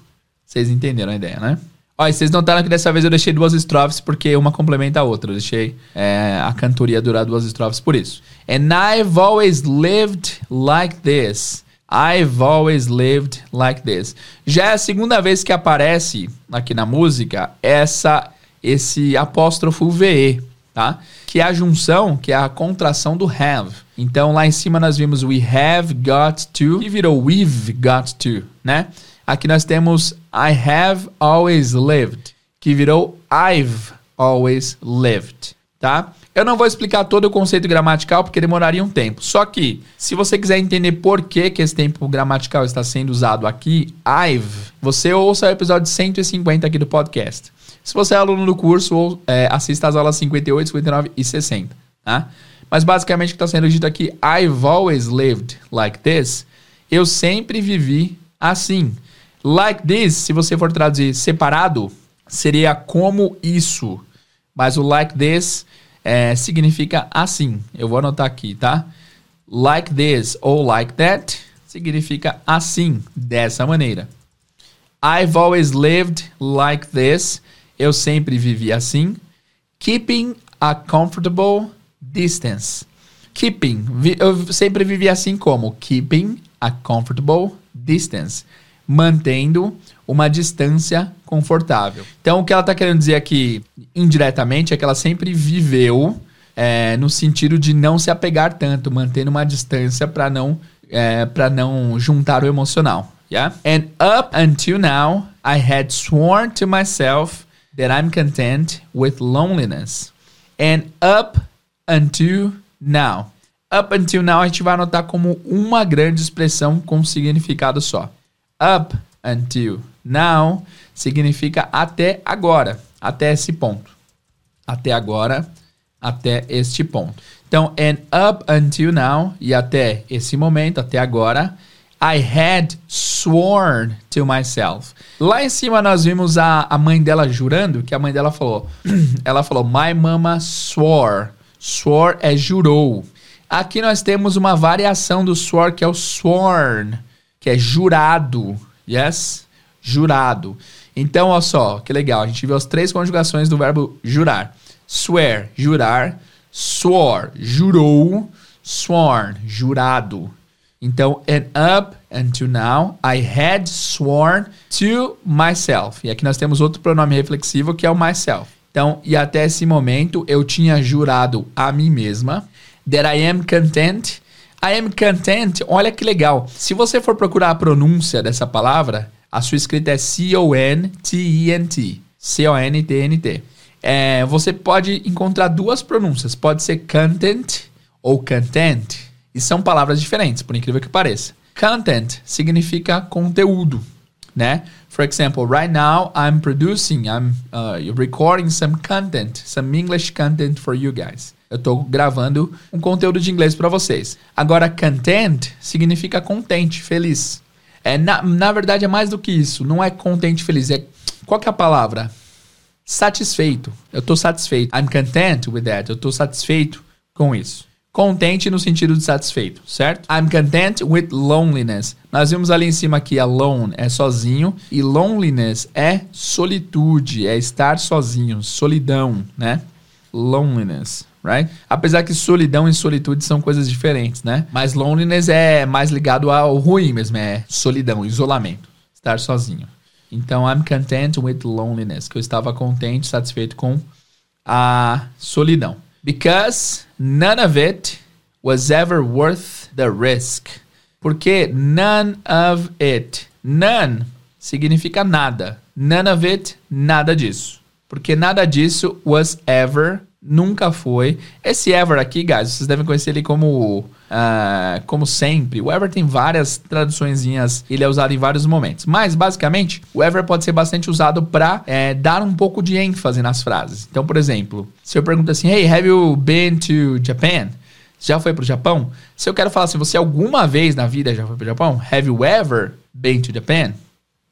Vocês entenderam a ideia, né? Olha, vocês notaram que dessa vez eu deixei duas estrofes porque uma complementa a outra. Eu deixei é, a cantoria durar duas estrofes por isso. And I've always lived like this. I've always lived like this. Já é a segunda vez que aparece aqui na música essa esse apóstrofo VE, tá? Que é a junção, que é a contração do have. Então lá em cima nós vimos we have got to e virou we've got to, né? Aqui nós temos I have always lived, que virou I've always lived, tá? Eu não vou explicar todo o conceito gramatical porque demoraria um tempo. Só que, se você quiser entender por que, que esse tempo gramatical está sendo usado aqui, I've, você ouça o episódio 150 aqui do podcast. Se você é aluno do curso, ou, é, assista às aulas 58, 59 e 60, tá? Mas basicamente o que está sendo dito aqui, I've always lived like this. Eu sempre vivi assim. Like this, se você for traduzir separado, seria como isso. Mas o like this é, significa assim. Eu vou anotar aqui, tá? Like this ou like that significa assim, dessa maneira. I've always lived like this. Eu sempre vivi assim. Keeping a comfortable distance. Keeping. Eu sempre vivi assim como keeping a comfortable distance. Mantendo uma distância confortável. Então, o que ela está querendo dizer aqui, indiretamente, é que ela sempre viveu é, no sentido de não se apegar tanto, mantendo uma distância para não, é, não juntar o emocional. Yeah? And up until now, I had sworn to myself that I'm content with loneliness. And up until now. Up until now a gente vai anotar como uma grande expressão com significado só. Up until now significa até agora, até esse ponto. Até agora, até este ponto. Então, and up until now, e até esse momento, até agora, I had sworn to myself. Lá em cima nós vimos a, a mãe dela jurando, que a mãe dela falou, [clears throat] ela falou, my mama swore Swore é jurou. Aqui nós temos uma variação do swore que é o sworn, que é jurado. Yes? Jurado. Então, olha só, que legal. A gente viu as três conjugações do verbo jurar. Swear, jurar. Swore, jurou. Sworn, jurado. Então, and up until now, I had sworn to myself. E aqui nós temos outro pronome reflexivo que é o myself. Então, e até esse momento eu tinha jurado a mim mesma that I am content. I am content. Olha que legal. Se você for procurar a pronúncia dessa palavra, a sua escrita é C-O-N-T-E-N-T. C-O-N-T-N-T. É, você pode encontrar duas pronúncias. Pode ser content ou content. E são palavras diferentes, por incrível que pareça. Content significa conteúdo, né? For example, right now I'm producing, I'm uh, recording some content, some English content for you guys. Eu estou gravando um conteúdo de inglês para vocês. Agora, content significa contente, feliz. É, na, na verdade, é mais do que isso. Não é contente, feliz. É, qual que é a palavra? satisfeito. Eu tô satisfeito. I'm content with that. Eu tô satisfeito com isso. Contente no sentido de satisfeito, certo? I'm content with loneliness. Nós vimos ali em cima aqui alone é sozinho e loneliness é solitude, é estar sozinho, solidão, né? Loneliness, right? Apesar que solidão e solitude são coisas diferentes, né? Mas loneliness é mais ligado ao ruim mesmo, é solidão, isolamento, estar sozinho. Então, I'm content with loneliness, que eu estava contente, satisfeito com a solidão. Because none of it was ever worth the risk. Porque none of it. None significa nada. None of it, nada disso. Porque nada disso was ever nunca foi. Esse ever aqui, guys, vocês devem conhecer ele como uh, como sempre. O ever tem várias traduçõezinhas, ele é usado em vários momentos. Mas, basicamente, o ever pode ser bastante usado para é, dar um pouco de ênfase nas frases. Então, por exemplo, se eu pergunto assim, hey, have you been to Japan? Já foi pro Japão? Se eu quero falar assim, você alguma vez na vida já foi pro Japão? Have you ever been to Japan?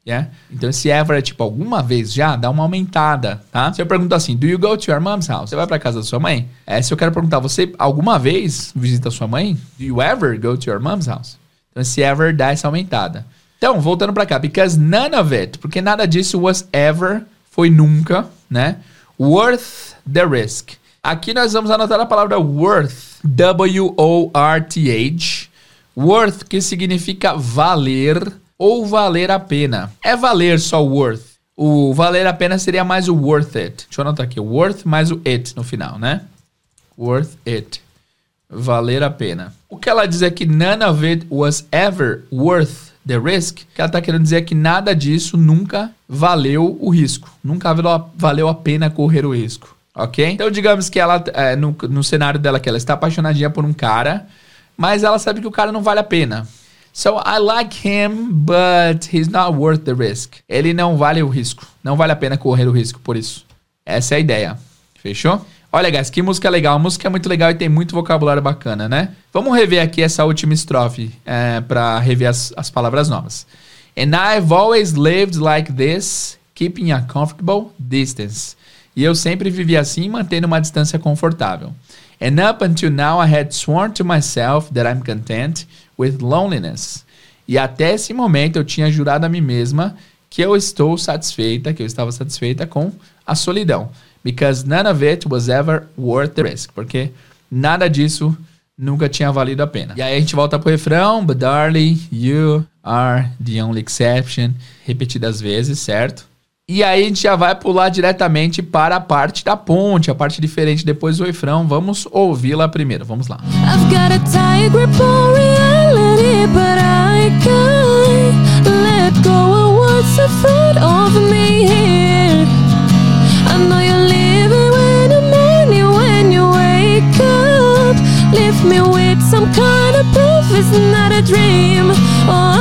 Yeah? Então, esse ever é tipo alguma vez já, dá uma aumentada, tá? Se eu pergunto assim, do you go to your mom's house? Você vai pra casa da sua mãe? É, se eu quero perguntar, você alguma vez visita sua mãe? Do you ever go to your mom's house? Então, esse ever dá essa aumentada. Então, voltando pra cá, because none of it, porque nada disso was ever, foi nunca, né? Worth the risk. Aqui nós vamos anotar a palavra worth, W-O-R-T-H. Worth, que significa valer, ou valer a pena. É valer só worth. O valer a pena seria mais o worth it. Deixa eu anotar aqui. Worth mais o it no final, né? Worth it. Valer a pena. O que ela diz é que none of it was ever worth the risk. O que ela está querendo dizer é que nada disso nunca valeu o risco. Nunca valeu a pena correr o risco. Ok? Então, digamos que ela, é, no, no cenário dela, que ela está apaixonadinha por um cara, mas ela sabe que o cara não vale a pena. So I like him, but he's not worth the risk. Ele não vale o risco. Não vale a pena correr o risco por isso. Essa é a ideia. Fechou? Olha, guys, que música legal. A música é muito legal e tem muito vocabulário bacana, né? Vamos rever aqui essa última estrofe é, para rever as, as palavras novas. And I've always lived like this, keeping a comfortable distance. E eu sempre vivi assim, mantendo uma distância confortável. And up until now I had sworn to myself that I'm content with loneliness. E até esse momento eu tinha jurado a mim mesma que eu estou satisfeita, que eu estava satisfeita com a solidão. Because none of it was ever worth the risk. Porque nada disso nunca tinha valido a pena. E aí a gente volta pro refrão, but darling, you are the only exception, repetidas vezes, certo? E aí a gente já vai pular diretamente para a parte da ponte, a parte diferente depois do refrão. Vamos ouvi-la primeiro. Vamos lá. I've got a grip reality, but I can't let go of what's in front of me here. I know you're living when the morning when you wake up. Leave me with some kind of proof it's not a dream. Oh,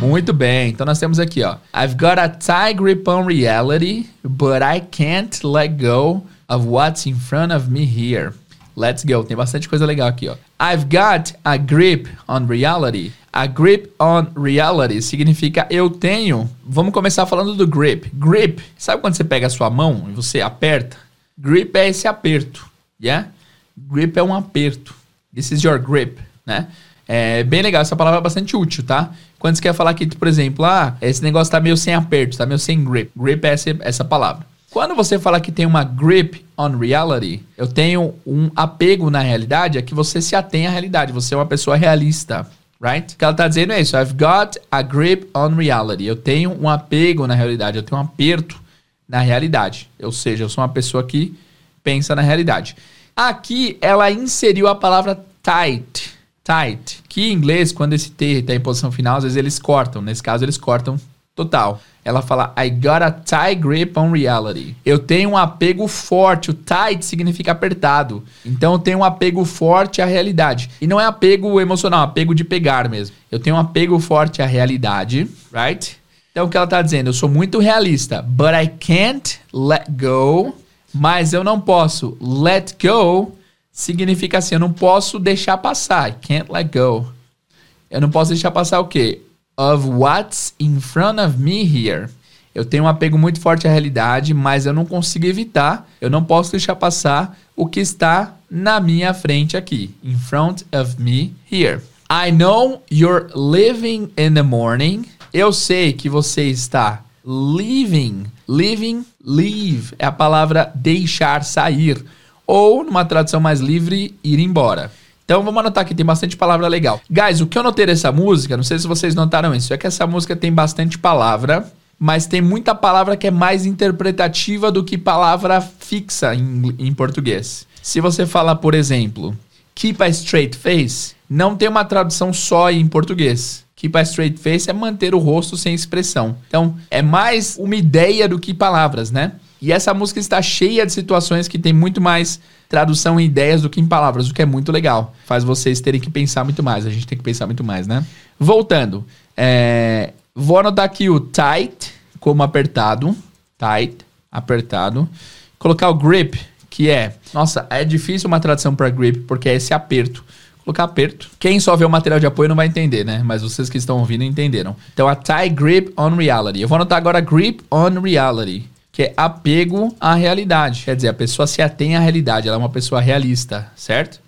Muito bem. Então nós temos aqui, ó. I've got a tight grip on reality, but I can't let go of what's in front of me here. Let's go. Tem bastante coisa legal aqui, ó. I've got a grip on reality. A grip on reality significa eu tenho. Vamos começar falando do grip. Grip, sabe quando você pega a sua mão e você aperta? Grip é esse aperto, yeah? Grip é um aperto. This is your grip, né? É bem legal, essa palavra é bastante útil, tá? Quando você quer falar que, por exemplo, ah, esse negócio tá meio sem aperto, tá meio sem grip. Grip é essa, essa palavra. Quando você fala que tem uma grip on reality, eu tenho um apego na realidade, é que você se atém à realidade, você é uma pessoa realista, right? O que ela tá dizendo é isso, I've got a grip on reality. Eu tenho um apego na realidade, eu tenho um aperto na realidade. Ou seja, eu sou uma pessoa que pensa na realidade. Aqui ela inseriu a palavra tight tight, que em inglês, quando esse T está em posição final, às vezes eles cortam. Nesse caso, eles cortam total. Ela fala, I got a tight grip on reality. Eu tenho um apego forte. O tight significa apertado. Então eu tenho um apego forte à realidade. E não é apego emocional, é apego de pegar mesmo. Eu tenho um apego forte à realidade, right? Então o que ela está dizendo? Eu sou muito realista, but I can't let go. Mas eu não posso let go significa assim, eu não posso deixar passar. I can't let go. Eu não posso deixar passar o quê? Of what's in front of me here. Eu tenho um apego muito forte à realidade, mas eu não consigo evitar, eu não posso deixar passar o que está na minha frente aqui. In front of me here. I know you're leaving in the morning. Eu sei que você está leaving. Leaving, leave é a palavra deixar sair. Ou, numa tradução mais livre, ir embora. Então vamos anotar aqui, tem bastante palavra legal. Guys, o que eu notei dessa música, não sei se vocês notaram isso, é que essa música tem bastante palavra mas tem muita palavra que é mais interpretativa do que palavra fixa em, em português. Se você falar, por exemplo, keep a straight face, não tem uma tradução só em português. Keep a straight face é manter o rosto sem expressão. Então, é mais uma ideia do que palavras, né? E essa música está cheia de situações que tem muito mais tradução em ideias do que em palavras, o que é muito legal. Faz vocês terem que pensar muito mais. A gente tem que pensar muito mais, né? Voltando. É, Vou anotar aqui o tight como apertado. Tight, apertado. Colocar o grip, que é. Nossa, é difícil uma tradução para grip, porque é esse aperto. Colocar aperto. Quem só vê o material de apoio não vai entender, né? Mas vocês que estão ouvindo entenderam. Então, a tight grip on reality. Eu vou anotar agora grip on reality, que é apego à realidade. Quer dizer, a pessoa se atém à realidade, ela é uma pessoa realista, certo?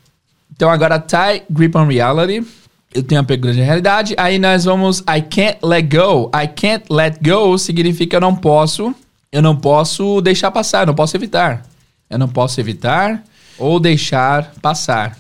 Então, agora tight grip on reality eu tenho apego grande à realidade. Aí nós vamos I can't let go. I can't let go significa eu não posso, eu não posso deixar passar, eu não posso evitar. Eu não posso evitar ou deixar passar.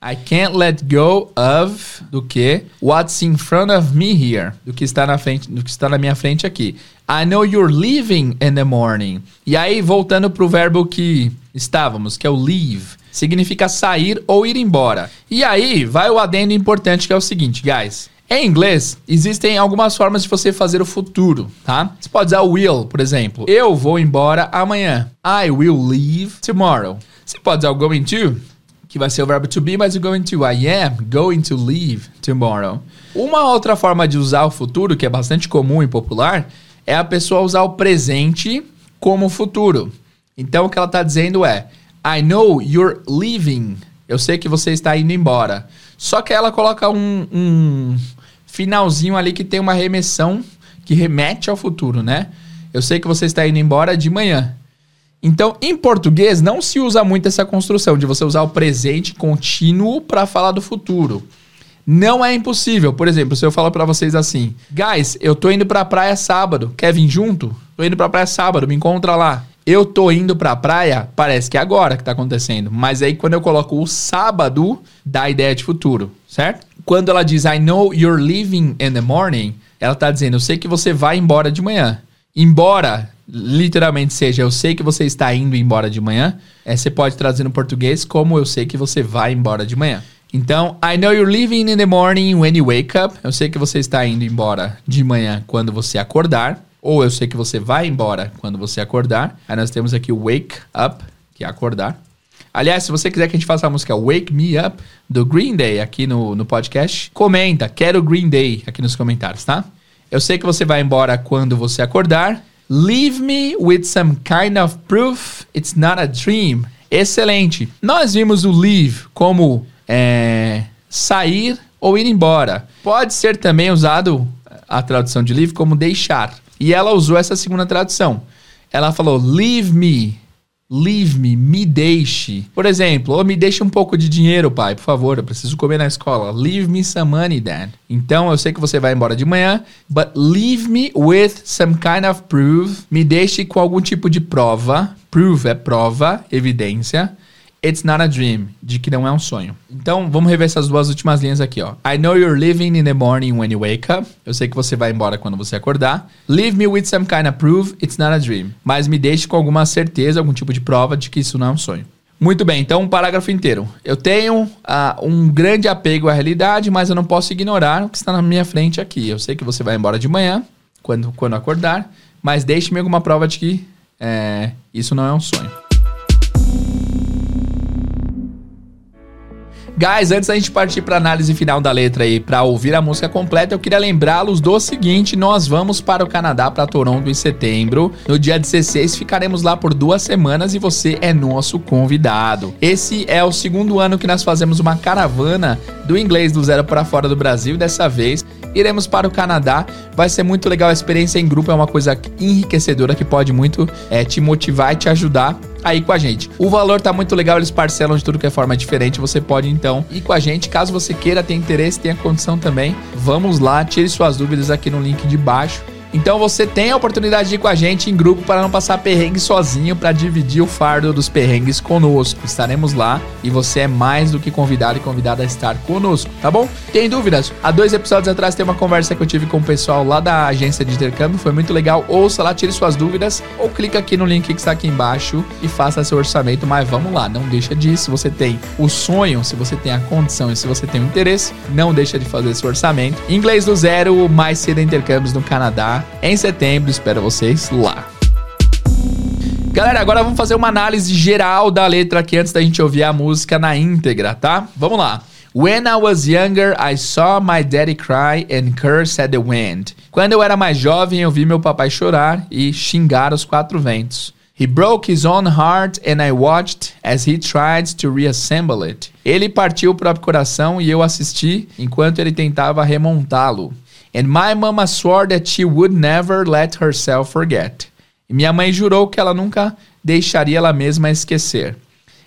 I can't let go of do que what's in front of me here, do que está na frente, do que está na minha frente aqui. I know you're leaving in the morning. E aí voltando pro verbo que estávamos, que é o leave significa sair ou ir embora. E aí vai o adendo importante que é o seguinte, guys. Em inglês, existem algumas formas de você fazer o futuro, tá? Você pode usar will, por exemplo. Eu vou embora amanhã. I will leave tomorrow. Você pode usar o going to, que vai ser o verbo to be, mas o going to. I am going to leave tomorrow. Uma outra forma de usar o futuro, que é bastante comum e popular, é a pessoa usar o presente como futuro. Então, o que ela está dizendo é: I know you're leaving. Eu sei que você está indo embora. Só que ela coloca um, um finalzinho ali que tem uma remessão que remete ao futuro, né? Eu sei que você está indo embora de manhã. Então, em português, não se usa muito essa construção de você usar o presente contínuo para falar do futuro. Não é impossível. Por exemplo, se eu falar para vocês assim: "Guys, eu tô indo para a praia sábado. Quer vir junto? Tô indo para a praia sábado, me encontra lá." eu tô indo pra praia, parece que é agora que tá acontecendo. Mas aí quando eu coloco o sábado, dá a ideia de futuro, certo? Quando ela diz I know you're leaving in the morning, ela tá dizendo eu sei que você vai embora de manhã. Embora literalmente seja eu sei que você está indo embora de manhã, é, você pode traduzir no português como eu sei que você vai embora de manhã. Então, I know you're leaving in the morning when you wake up. Eu sei que você está indo embora de manhã quando você acordar. Ou eu sei que você vai embora quando você acordar. Aí nós temos aqui o wake up, que é acordar. Aliás, se você quiser que a gente faça a música Wake Me Up do Green Day aqui no, no podcast, comenta, quero Green Day aqui nos comentários, tá? Eu sei que você vai embora quando você acordar. Leave me with some kind of proof it's not a dream. Excelente. Nós vimos o leave como é, sair ou ir embora. Pode ser também usado a tradução de leave como deixar. E ela usou essa segunda tradução. Ela falou: Leave me. Leave me, me deixe. Por exemplo, ou me deixe um pouco de dinheiro, pai, por favor, eu preciso comer na escola. Leave me some money, dad. Então, eu sei que você vai embora de manhã, but leave me with some kind of proof. Me deixe com algum tipo de prova. Proof é prova, evidência. It's not a dream, de que não é um sonho. Então, vamos rever essas duas últimas linhas aqui, ó. I know you're leaving in the morning when you wake up. Eu sei que você vai embora quando você acordar. Leave me with some kind of proof, it's not a dream. Mas me deixe com alguma certeza, algum tipo de prova de que isso não é um sonho. Muito bem, então um parágrafo inteiro. Eu tenho uh, um grande apego à realidade, mas eu não posso ignorar o que está na minha frente aqui. Eu sei que você vai embora de manhã, quando, quando acordar, mas deixe-me alguma prova de que é, isso não é um sonho. Guys, antes da gente partir para análise final da letra aí, para ouvir a música completa, eu queria lembrá-los do seguinte: nós vamos para o Canadá, para Toronto em setembro. No dia 16 ficaremos lá por duas semanas e você é nosso convidado. Esse é o segundo ano que nós fazemos uma caravana do inglês do zero para fora do Brasil. Dessa vez iremos para o Canadá. Vai ser muito legal a experiência em grupo, é uma coisa enriquecedora que pode muito é, te motivar e te ajudar aí com a gente. O valor tá muito legal, eles parcelam de tudo que é forma diferente. Você pode então ir com a gente, caso você queira, tenha interesse, tenha condição também. Vamos lá, tire suas dúvidas aqui no link de baixo. Então você tem a oportunidade de ir com a gente em grupo para não passar perrengue sozinho, para dividir o fardo dos perrengues conosco. Estaremos lá e você é mais do que convidado e convidada a estar conosco, tá bom? Tem dúvidas? Há dois episódios atrás tem uma conversa que eu tive com o pessoal lá da agência de intercâmbio, foi muito legal. Ouça lá, tire suas dúvidas ou clica aqui no link que está aqui embaixo e faça seu orçamento. Mas vamos lá, não deixa disso. Se você tem o sonho, se você tem a condição e se você tem o interesse, não deixa de fazer seu orçamento. Inglês do zero, mais cedo intercâmbios no Canadá em setembro. Espero vocês lá. Galera, agora vamos fazer uma análise geral da letra aqui antes da gente ouvir a música na íntegra, tá? Vamos lá. When I was younger, I saw my daddy cry and curse at the wind. Quando eu era mais jovem, eu vi meu papai chorar e xingar os quatro ventos. He broke his own heart and I watched as he tried to reassemble it. Ele partiu o próprio coração e eu assisti enquanto ele tentava remontá-lo. And my mama swore that she would never let herself forget. E minha mãe jurou que ela nunca deixaria ela mesma esquecer.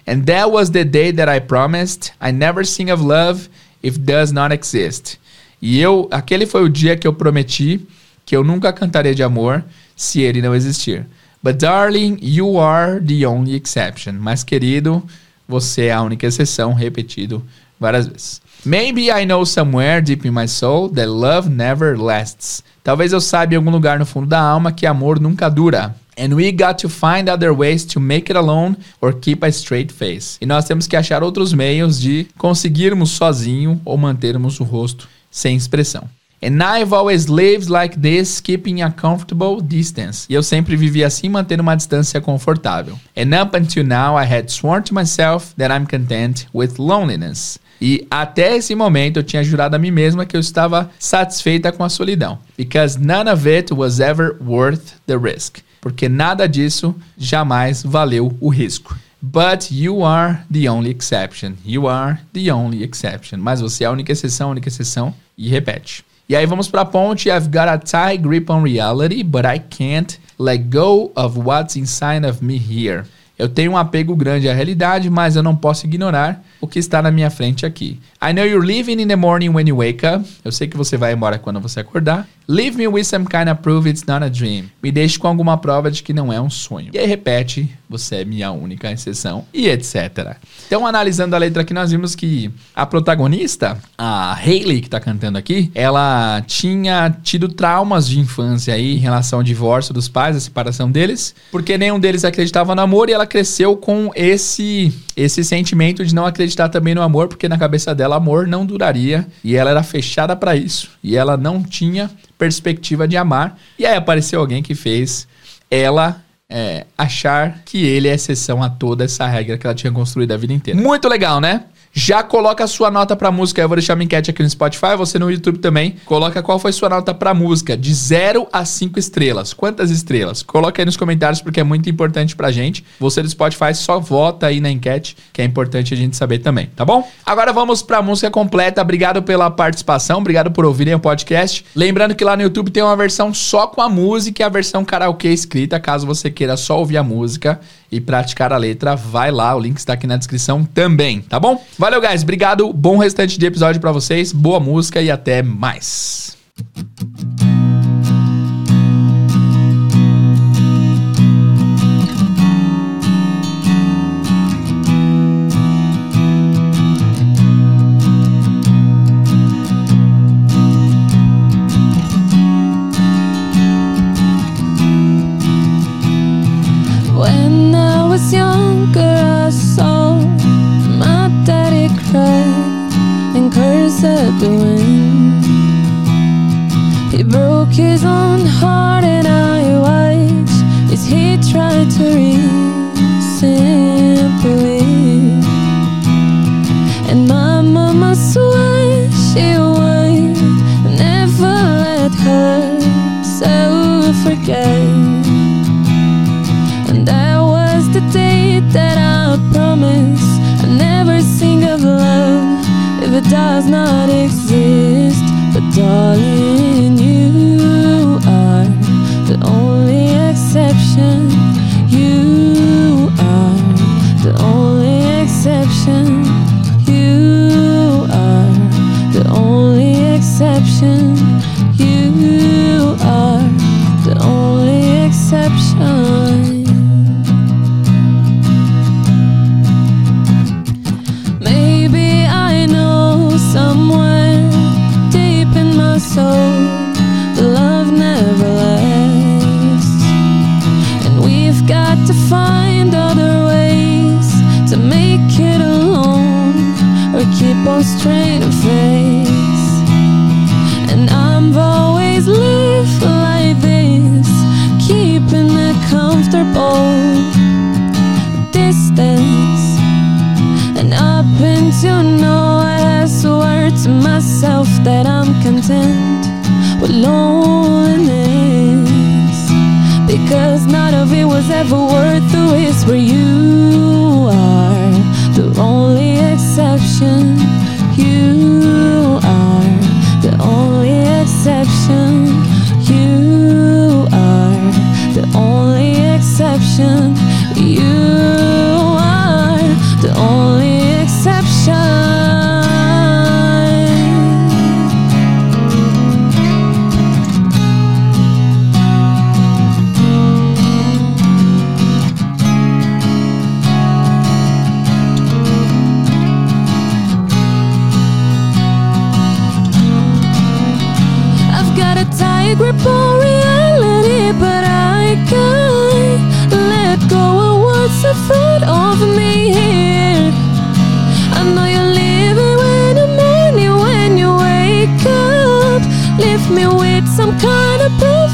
And that was the day that I promised I never sing of love if does not exist. E eu, aquele foi o dia que eu prometi que eu nunca cantaria de amor se ele não existir. But darling, you are the only exception. Mas querido, você é a única exceção, repetido várias vezes. Maybe I know somewhere deep in my soul that love never lasts. Talvez eu saiba em algum lugar no fundo da alma que amor nunca dura. And we got to find other ways to make it alone or keep a straight face. E nós temos que achar outros meios de conseguirmos sozinho ou mantermos o rosto sem expressão. And I've always lived like this, keeping a comfortable distance. E eu sempre vivi assim, mantendo uma distância confortável. And up until now, I had sworn to myself that I'm content with loneliness. E até esse momento eu tinha jurado a mim mesma que eu estava satisfeita com a solidão. Because none of it was ever worth the risk. Porque nada disso jamais valeu o risco. But you are the only exception. You are the only exception. Mas você é a única exceção, a única exceção. E repete. E aí vamos para a ponte. I've got a tight grip on reality, but I can't let go of what's inside of me here. Eu tenho um apego grande à realidade, mas eu não posso ignorar o que está na minha frente aqui. I know you're leaving in the morning when you wake up. Eu sei que você vai embora quando você acordar. Leave me with some kind of proof it's not a dream. Me deixe com alguma prova de que não é um sonho. E aí repete, você é minha única exceção e etc. Então, analisando a letra aqui, nós vimos que a protagonista, a Hayley que tá cantando aqui, ela tinha tido traumas de infância aí em relação ao divórcio dos pais, a separação deles, porque nenhum deles acreditava no amor e ela cresceu com esse esse sentimento de não acreditar também no amor, porque na cabeça dela amor não duraria e ela era fechada para isso e ela não tinha perspectiva de amar. E aí apareceu alguém que fez ela é, achar que ele é exceção a toda essa regra que ela tinha construído a vida inteira. Muito legal, né? Já coloca a sua nota pra música. Eu vou deixar uma enquete aqui no Spotify, você no YouTube também. Coloca qual foi sua nota pra música, de 0 a 5 estrelas. Quantas estrelas? Coloca aí nos comentários porque é muito importante pra gente. Você do Spotify só vota aí na enquete, que é importante a gente saber também, tá bom? Agora vamos pra música completa. Obrigado pela participação, obrigado por ouvirem o podcast. Lembrando que lá no YouTube tem uma versão só com a música e a versão karaokê escrita, caso você queira só ouvir a música e praticar a letra, vai lá, o link está aqui na descrição também, tá bom? Valeu, guys. Obrigado. Bom restante de episódio para vocês. Boa música e até mais. Curse at the wind. He broke his own heart, and I watched as he tried to reassemble it. And my mama swore she would never let herself forget. And that was the day that I does not exist, but darling.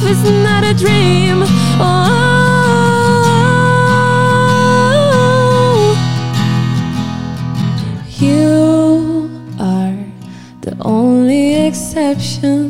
it's not a dream. Oh, you are the only exception.